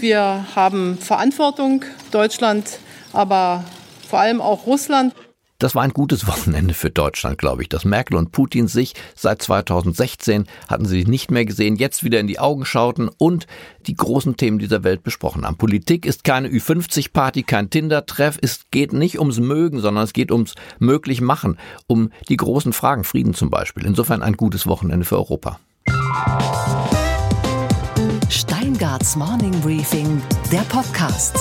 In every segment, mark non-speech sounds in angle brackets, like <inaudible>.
Wir haben Verantwortung, Deutschland, aber vor allem auch Russland. Das war ein gutes Wochenende für Deutschland, glaube ich, dass Merkel und Putin sich seit 2016 hatten sie sich nicht mehr gesehen, jetzt wieder in die Augen schauten und die großen Themen dieser Welt besprochen haben. Politik ist keine Ü50-Party, kein Tinder-Treff. Es geht nicht ums Mögen, sondern es geht ums möglich machen, um die großen Fragen, Frieden zum Beispiel. Insofern ein gutes Wochenende für Europa. Steingarts Morning Briefing, der Podcast.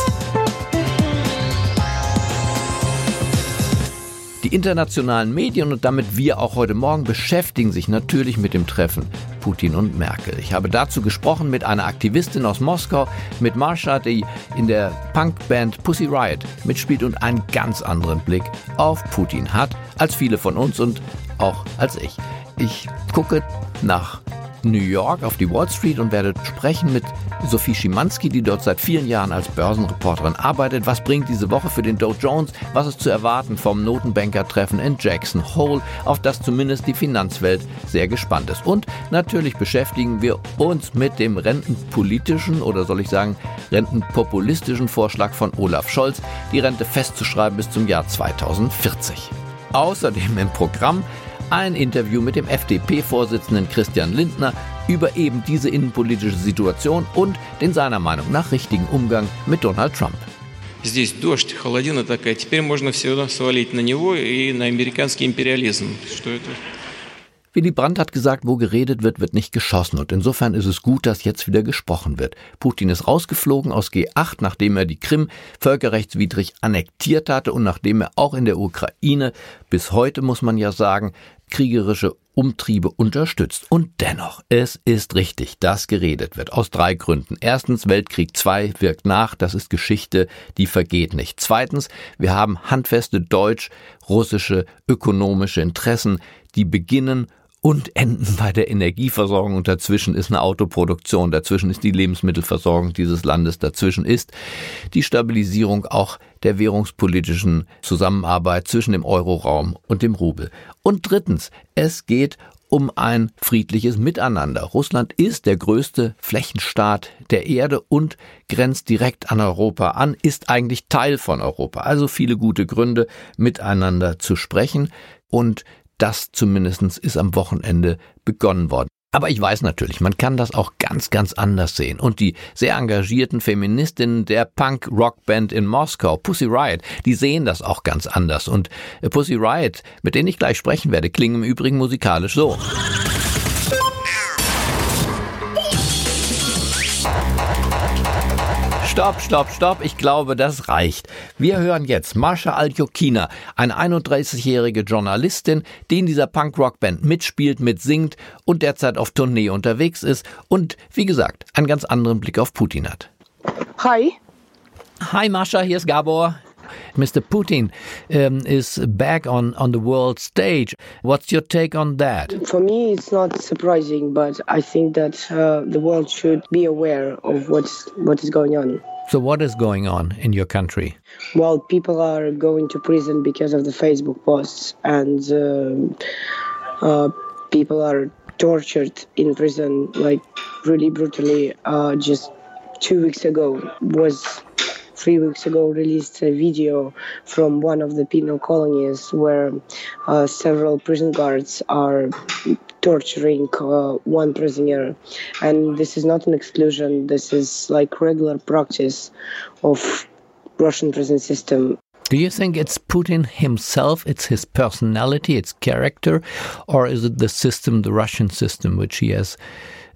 Die internationalen Medien und damit wir auch heute Morgen beschäftigen sich natürlich mit dem Treffen Putin und Merkel. Ich habe dazu gesprochen mit einer Aktivistin aus Moskau, mit Marsha, die in der Punkband Pussy Riot mitspielt und einen ganz anderen Blick auf Putin hat als viele von uns und auch als ich. Ich gucke nach New York auf die Wall Street und werde sprechen mit Sophie Schimanski, die dort seit vielen Jahren als Börsenreporterin arbeitet. Was bringt diese Woche für den Dow Jones? Was ist zu erwarten vom Notenbanker-Treffen in Jackson Hole, auf das zumindest die Finanzwelt sehr gespannt ist? Und natürlich beschäftigen wir uns mit dem rentenpolitischen oder soll ich sagen rentenpopulistischen Vorschlag von Olaf Scholz, die Rente festzuschreiben bis zum Jahr 2040. Außerdem im Programm ein Interview mit dem FDP-Vorsitzenden Christian Lindner über eben diese innenpolitische Situation und den seiner Meinung nach richtigen Umgang mit Donald Trump. Здесь дождь, холодина такая. Теперь можно все свалить на него и на американский империализм. Что это? Willy Brandt hat gesagt, wo geredet wird, wird nicht geschossen. Und insofern ist es gut, dass jetzt wieder gesprochen wird. Putin ist rausgeflogen aus G8, nachdem er die Krim völkerrechtswidrig annektiert hatte und nachdem er auch in der Ukraine bis heute, muss man ja sagen, kriegerische Umtriebe unterstützt. Und dennoch, es ist richtig, dass geredet wird. Aus drei Gründen. Erstens, Weltkrieg II wirkt nach. Das ist Geschichte, die vergeht nicht. Zweitens, wir haben handfeste deutsch-russische ökonomische Interessen, die beginnen und enden bei der Energieversorgung und dazwischen ist eine Autoproduktion, dazwischen ist die Lebensmittelversorgung dieses Landes, dazwischen ist die Stabilisierung auch der währungspolitischen Zusammenarbeit zwischen dem Euroraum und dem Rubel. Und drittens, es geht um ein friedliches Miteinander. Russland ist der größte Flächenstaat der Erde und grenzt direkt an Europa an, ist eigentlich Teil von Europa. Also viele gute Gründe, miteinander zu sprechen. Und das zumindest ist am Wochenende begonnen worden. Aber ich weiß natürlich, man kann das auch ganz, ganz anders sehen. Und die sehr engagierten Feministinnen der Punk-Rock-Band in Moskau, Pussy Riot, die sehen das auch ganz anders. Und äh, Pussy Riot, mit denen ich gleich sprechen werde, klingen im Übrigen musikalisch so. Stopp, stopp, stopp. Ich glaube, das reicht. Wir hören jetzt Marsha Aljokina, eine 31-jährige Journalistin, die in dieser Punk-Rock-Band mitspielt, mitsingt und derzeit auf Tournee unterwegs ist und, wie gesagt, einen ganz anderen Blick auf Putin hat. Hi. Hi Marsha, hier ist Gabor. Mr. Putin um, is back on, on the world stage. What's your take on that? For me, it's not surprising, but I think that uh, the world should be aware of what's what is going on. So, what is going on in your country? Well, people are going to prison because of the Facebook posts, and uh, uh, people are tortured in prison, like really brutally. Uh, just two weeks ago was three weeks ago released a video from one of the penal colonies where uh, several prison guards are torturing uh, one prisoner. And this is not an exclusion. This is like regular practice of russian prison system. Do you think it's Putin himself, it's his personality, its character, or is it the system, the Russian system, which he has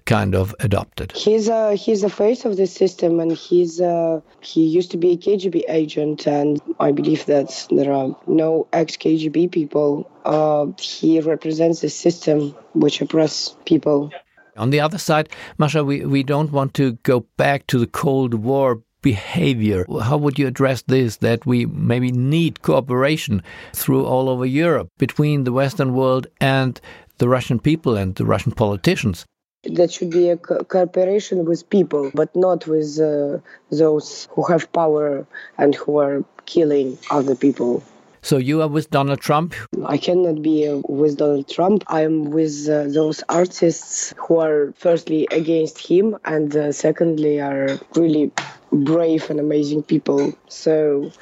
kind of adopted? He's a he's the face of the system, and he's a, he used to be a KGB agent, and I believe that there are no ex KGB people. Uh, he represents the system which oppress people. On the other side, Masha, we, we don't want to go back to the Cold War behavior. How would you address this that we maybe need cooperation through all over Europe between the Western world and the Russian people and the Russian politicians? That should be a co- cooperation with people, but not with uh, those who have power and who are killing other people. So you are with Donald Trump? I cannot be with Donald Trump. I'm with uh, those artists who are firstly against him and uh, secondly are really brave and amazing people. So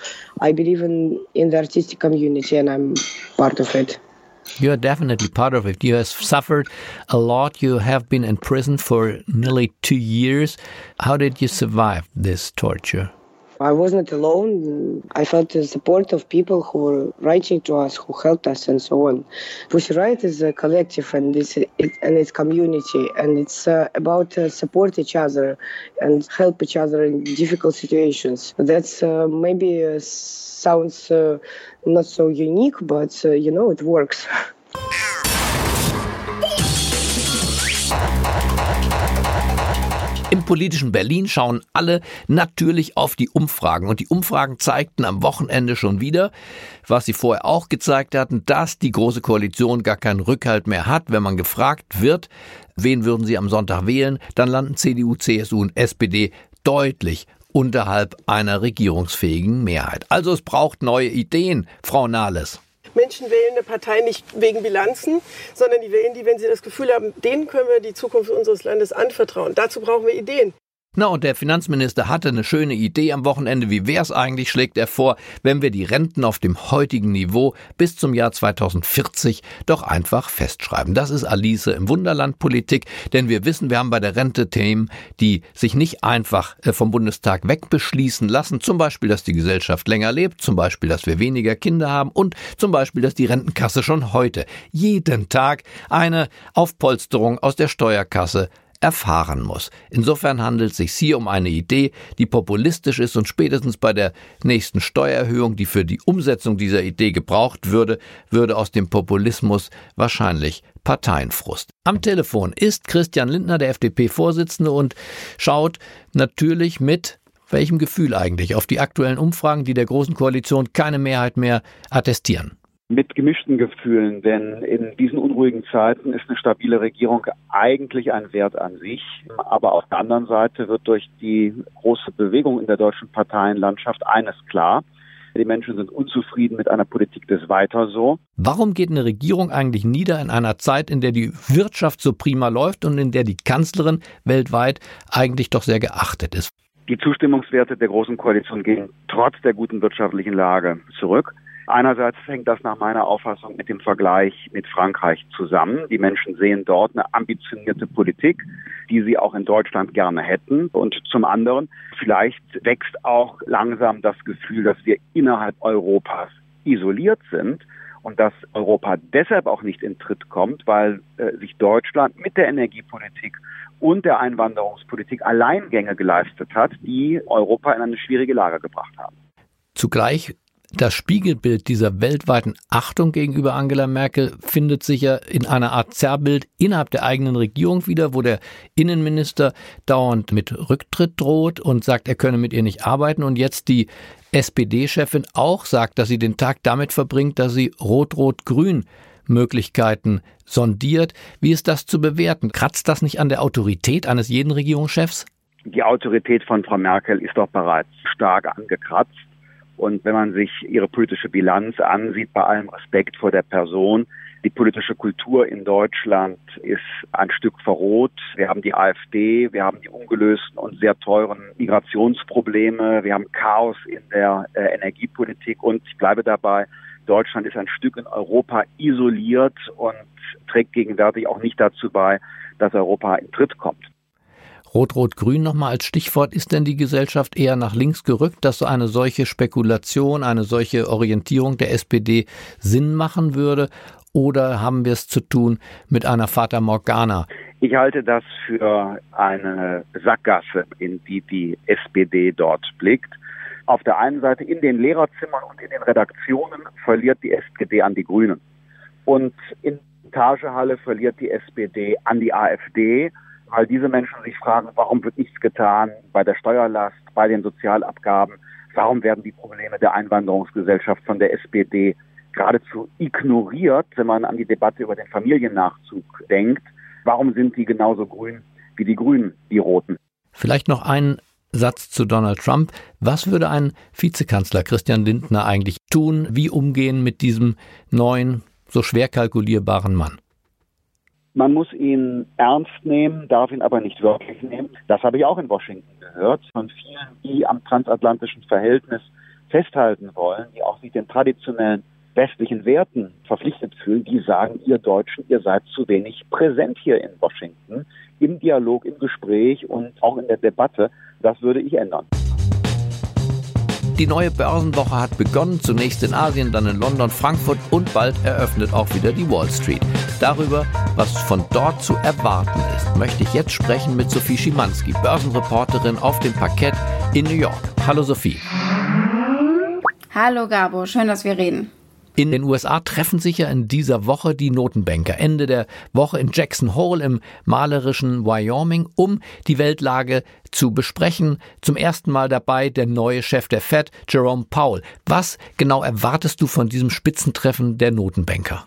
I believe in, in the artistic community and I'm part of it. You are definitely part of it. You have suffered a lot. You have been in prison for nearly two years. How did you survive this torture? I was not alone. I felt the support of people who were writing to us, who helped us, and so on. Pussy Riot is a collective and it's it, and it's community, and it's uh, about uh, support each other and help each other in difficult situations. That's uh, maybe uh, sounds uh, not so unique, but uh, you know it works. <laughs> politischen Berlin schauen alle natürlich auf die Umfragen. Und die Umfragen zeigten am Wochenende schon wieder, was sie vorher auch gezeigt hatten, dass die Große Koalition gar keinen Rückhalt mehr hat. Wenn man gefragt wird, wen würden sie am Sonntag wählen, dann landen CDU, CSU und SPD deutlich unterhalb einer regierungsfähigen Mehrheit. Also es braucht neue Ideen, Frau Nahles. Menschen wählen eine Partei nicht wegen Bilanzen, sondern die wählen die, wenn sie das Gefühl haben, denen können wir die Zukunft unseres Landes anvertrauen. Dazu brauchen wir Ideen. Na, und der Finanzminister hatte eine schöne Idee am Wochenende. Wie wär's eigentlich, schlägt er vor, wenn wir die Renten auf dem heutigen Niveau bis zum Jahr 2040 doch einfach festschreiben. Das ist Alice im Wunderland Politik, denn wir wissen, wir haben bei der Rente Themen, die sich nicht einfach äh, vom Bundestag wegbeschließen lassen. Zum Beispiel, dass die Gesellschaft länger lebt, zum Beispiel, dass wir weniger Kinder haben und zum Beispiel, dass die Rentenkasse schon heute jeden Tag eine Aufpolsterung aus der Steuerkasse erfahren muss. Insofern handelt es sich hier um eine Idee, die populistisch ist und spätestens bei der nächsten Steuererhöhung, die für die Umsetzung dieser Idee gebraucht würde, würde aus dem Populismus wahrscheinlich Parteienfrust. Am Telefon ist Christian Lindner, der FDP-Vorsitzende, und schaut natürlich mit welchem Gefühl eigentlich auf die aktuellen Umfragen, die der Großen Koalition keine Mehrheit mehr attestieren mit gemischten Gefühlen, denn in diesen unruhigen Zeiten ist eine stabile Regierung eigentlich ein Wert an sich. Aber auf der anderen Seite wird durch die große Bewegung in der deutschen Parteienlandschaft eines klar. Die Menschen sind unzufrieden mit einer Politik des Weiter so. Warum geht eine Regierung eigentlich nieder in einer Zeit, in der die Wirtschaft so prima läuft und in der die Kanzlerin weltweit eigentlich doch sehr geachtet ist? Die Zustimmungswerte der Großen Koalition gehen trotz der guten wirtschaftlichen Lage zurück. Einerseits hängt das nach meiner Auffassung mit dem Vergleich mit Frankreich zusammen. Die Menschen sehen dort eine ambitionierte Politik, die sie auch in Deutschland gerne hätten. Und zum anderen, vielleicht wächst auch langsam das Gefühl, dass wir innerhalb Europas isoliert sind und dass Europa deshalb auch nicht in Tritt kommt, weil äh, sich Deutschland mit der Energiepolitik und der Einwanderungspolitik Alleingänge geleistet hat, die Europa in eine schwierige Lage gebracht haben. Zugleich das Spiegelbild dieser weltweiten Achtung gegenüber Angela Merkel findet sich ja in einer Art Zerrbild innerhalb der eigenen Regierung wieder, wo der Innenminister dauernd mit Rücktritt droht und sagt, er könne mit ihr nicht arbeiten und jetzt die SPD-Chefin auch sagt, dass sie den Tag damit verbringt, dass sie Rot-Rot-Grün Möglichkeiten sondiert. Wie ist das zu bewerten? Kratzt das nicht an der Autorität eines jeden Regierungschefs? Die Autorität von Frau Merkel ist doch bereits stark angekratzt. Und wenn man sich ihre politische Bilanz ansieht, bei allem Respekt vor der Person, die politische Kultur in Deutschland ist ein Stück verroht. Wir haben die AfD, wir haben die ungelösten und sehr teuren Migrationsprobleme, wir haben Chaos in der äh, Energiepolitik und ich bleibe dabei, Deutschland ist ein Stück in Europa isoliert und trägt gegenwärtig auch nicht dazu bei, dass Europa in Tritt kommt. Rot-Rot-Grün nochmal als Stichwort. Ist denn die Gesellschaft eher nach links gerückt, dass so eine solche Spekulation, eine solche Orientierung der SPD Sinn machen würde? Oder haben wir es zu tun mit einer Fata Morgana? Ich halte das für eine Sackgasse, in die die SPD dort blickt. Auf der einen Seite in den Lehrerzimmern und in den Redaktionen verliert die SPD an die Grünen. Und in Tagehalle verliert die SPD an die AfD weil diese Menschen sich fragen, warum wird nichts getan bei der Steuerlast, bei den Sozialabgaben, warum werden die Probleme der Einwanderungsgesellschaft von der SPD geradezu ignoriert, wenn man an die Debatte über den Familiennachzug denkt. Warum sind die genauso grün wie die Grünen, die Roten? Vielleicht noch ein Satz zu Donald Trump. Was würde ein Vizekanzler Christian Lindner eigentlich tun? Wie umgehen mit diesem neuen, so schwer kalkulierbaren Mann? Man muss ihn ernst nehmen, darf ihn aber nicht wirklich nehmen. Das habe ich auch in Washington gehört von vielen, die am transatlantischen Verhältnis festhalten wollen, die auch sich den traditionellen westlichen Werten verpflichtet fühlen, die sagen, ihr Deutschen, ihr seid zu wenig präsent hier in Washington, im Dialog, im Gespräch und auch in der Debatte. Das würde ich ändern. Die neue Börsenwoche hat begonnen, zunächst in Asien, dann in London, Frankfurt und bald eröffnet auch wieder die Wall Street. Darüber, was von dort zu erwarten ist, möchte ich jetzt sprechen mit Sophie Schimanski, Börsenreporterin auf dem Parkett in New York. Hallo Sophie. Hallo Gabo, schön, dass wir reden. In den USA treffen sich ja in dieser Woche die Notenbanker. Ende der Woche in Jackson Hole im malerischen Wyoming, um die Weltlage zu besprechen. Zum ersten Mal dabei der neue Chef der Fed, Jerome Powell. Was genau erwartest du von diesem Spitzentreffen der Notenbanker?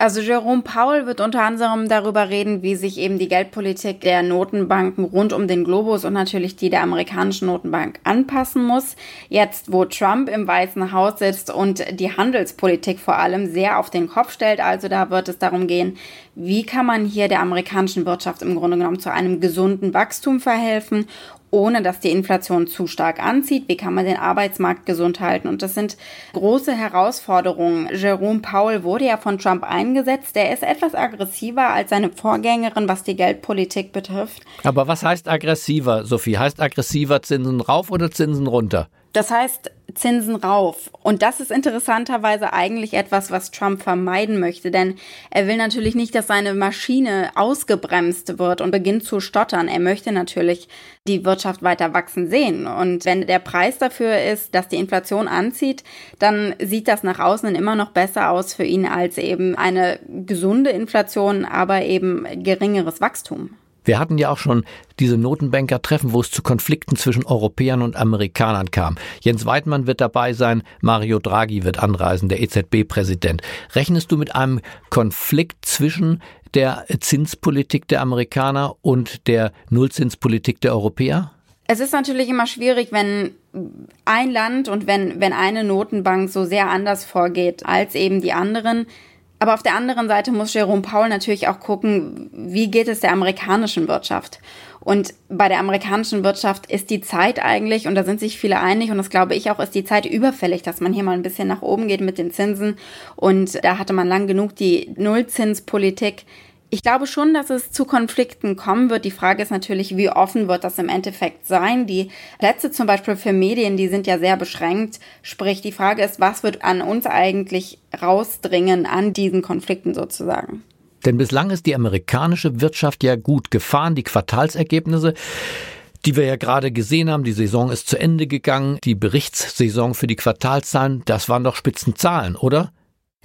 Also Jerome Powell wird unter anderem darüber reden, wie sich eben die Geldpolitik der Notenbanken rund um den Globus und natürlich die der amerikanischen Notenbank anpassen muss. Jetzt, wo Trump im Weißen Haus sitzt und die Handelspolitik vor allem sehr auf den Kopf stellt, also da wird es darum gehen, wie kann man hier der amerikanischen Wirtschaft im Grunde genommen zu einem gesunden Wachstum verhelfen ohne dass die Inflation zu stark anzieht? Wie kann man den Arbeitsmarkt gesund halten? Und das sind große Herausforderungen. Jerome Powell wurde ja von Trump eingesetzt. Der ist etwas aggressiver als seine Vorgängerin, was die Geldpolitik betrifft. Aber was heißt aggressiver, Sophie? Heißt aggressiver Zinsen rauf oder Zinsen runter? Das heißt Zinsen rauf. Und das ist interessanterweise eigentlich etwas, was Trump vermeiden möchte, denn er will natürlich nicht, dass seine Maschine ausgebremst wird und beginnt zu stottern. Er möchte natürlich die Wirtschaft weiter wachsen sehen. Und wenn der Preis dafür ist, dass die Inflation anzieht, dann sieht das nach außen immer noch besser aus für ihn als eben eine gesunde Inflation, aber eben geringeres Wachstum. Wir hatten ja auch schon diese Notenbanker-Treffen, wo es zu Konflikten zwischen Europäern und Amerikanern kam. Jens Weidmann wird dabei sein, Mario Draghi wird anreisen, der EZB-Präsident. Rechnest du mit einem Konflikt zwischen der Zinspolitik der Amerikaner und der Nullzinspolitik der Europäer? Es ist natürlich immer schwierig, wenn ein Land und wenn, wenn eine Notenbank so sehr anders vorgeht als eben die anderen. Aber auf der anderen Seite muss Jerome Powell natürlich auch gucken, wie geht es der amerikanischen Wirtschaft? Und bei der amerikanischen Wirtschaft ist die Zeit eigentlich, und da sind sich viele einig, und das glaube ich auch, ist die Zeit überfällig, dass man hier mal ein bisschen nach oben geht mit den Zinsen. Und da hatte man lang genug die Nullzinspolitik ich glaube schon, dass es zu Konflikten kommen wird. Die Frage ist natürlich, wie offen wird das im Endeffekt sein? Die Plätze zum Beispiel für Medien, die sind ja sehr beschränkt. Sprich, die Frage ist, was wird an uns eigentlich rausdringen an diesen Konflikten sozusagen? Denn bislang ist die amerikanische Wirtschaft ja gut gefahren. Die Quartalsergebnisse die wir ja gerade gesehen haben. Die Saison ist zu Ende gegangen. Die Berichtssaison für die Quartalszahlen, das waren doch Spitzenzahlen, oder?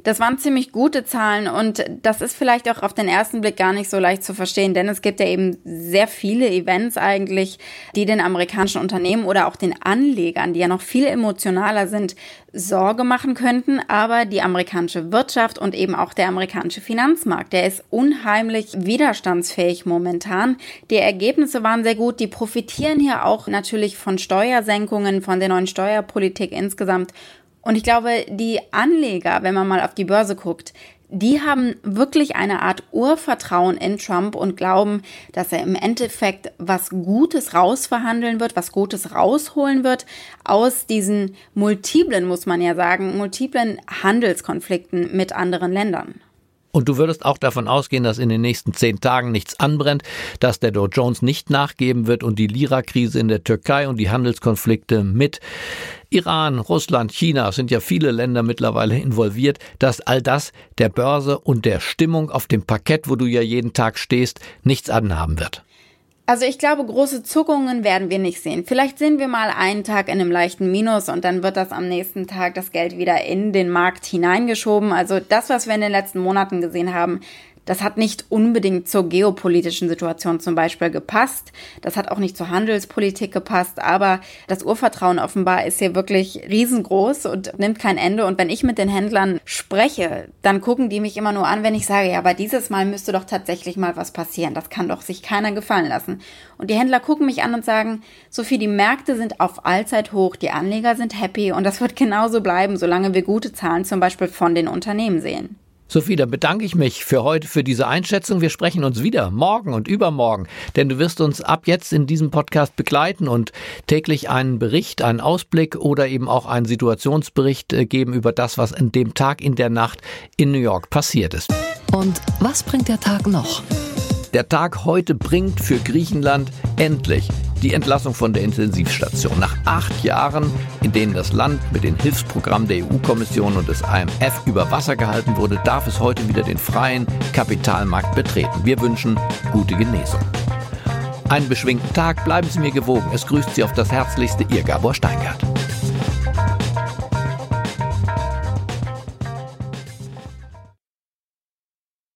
Das waren ziemlich gute Zahlen und das ist vielleicht auch auf den ersten Blick gar nicht so leicht zu verstehen, denn es gibt ja eben sehr viele Events eigentlich, die den amerikanischen Unternehmen oder auch den Anlegern, die ja noch viel emotionaler sind, Sorge machen könnten. Aber die amerikanische Wirtschaft und eben auch der amerikanische Finanzmarkt, der ist unheimlich widerstandsfähig momentan. Die Ergebnisse waren sehr gut. Die profitieren hier auch natürlich von Steuersenkungen, von der neuen Steuerpolitik insgesamt und ich glaube, die Anleger, wenn man mal auf die Börse guckt, die haben wirklich eine Art Urvertrauen in Trump und glauben, dass er im Endeffekt was Gutes rausverhandeln wird, was Gutes rausholen wird aus diesen multiplen, muss man ja sagen, multiplen Handelskonflikten mit anderen Ländern. Und du würdest auch davon ausgehen, dass in den nächsten zehn Tagen nichts anbrennt, dass der Dow Jones nicht nachgeben wird und die Lira-Krise in der Türkei und die Handelskonflikte mit Iran, Russland, China sind ja viele Länder mittlerweile involviert, dass all das der Börse und der Stimmung auf dem Parkett, wo du ja jeden Tag stehst, nichts anhaben wird. Also ich glaube, große Zuckungen werden wir nicht sehen. Vielleicht sehen wir mal einen Tag in einem leichten Minus und dann wird das am nächsten Tag das Geld wieder in den Markt hineingeschoben. Also das, was wir in den letzten Monaten gesehen haben, Das hat nicht unbedingt zur geopolitischen Situation zum Beispiel gepasst. Das hat auch nicht zur Handelspolitik gepasst. Aber das Urvertrauen offenbar ist hier wirklich riesengroß und nimmt kein Ende. Und wenn ich mit den Händlern spreche, dann gucken die mich immer nur an, wenn ich sage, ja, aber dieses Mal müsste doch tatsächlich mal was passieren. Das kann doch sich keiner gefallen lassen. Und die Händler gucken mich an und sagen, Sophie, die Märkte sind auf Allzeit hoch, die Anleger sind happy und das wird genauso bleiben, solange wir gute Zahlen zum Beispiel von den Unternehmen sehen. Sophie, dann bedanke ich mich für heute für diese Einschätzung. Wir sprechen uns wieder morgen und übermorgen, denn du wirst uns ab jetzt in diesem Podcast begleiten und täglich einen Bericht, einen Ausblick oder eben auch einen Situationsbericht äh, geben über das, was in dem Tag, in der Nacht in New York passiert ist. Und was bringt der Tag noch? Der Tag heute bringt für Griechenland endlich die Entlassung von der Intensivstation. Nach acht Jahren, in denen das Land mit den Hilfsprogrammen der EU-Kommission und des IMF über Wasser gehalten wurde, darf es heute wieder den freien Kapitalmarkt betreten. Wir wünschen gute Genesung. Einen beschwingten Tag, bleiben Sie mir gewogen. Es grüßt Sie auf das Herzlichste Ihr Gabor Steingart.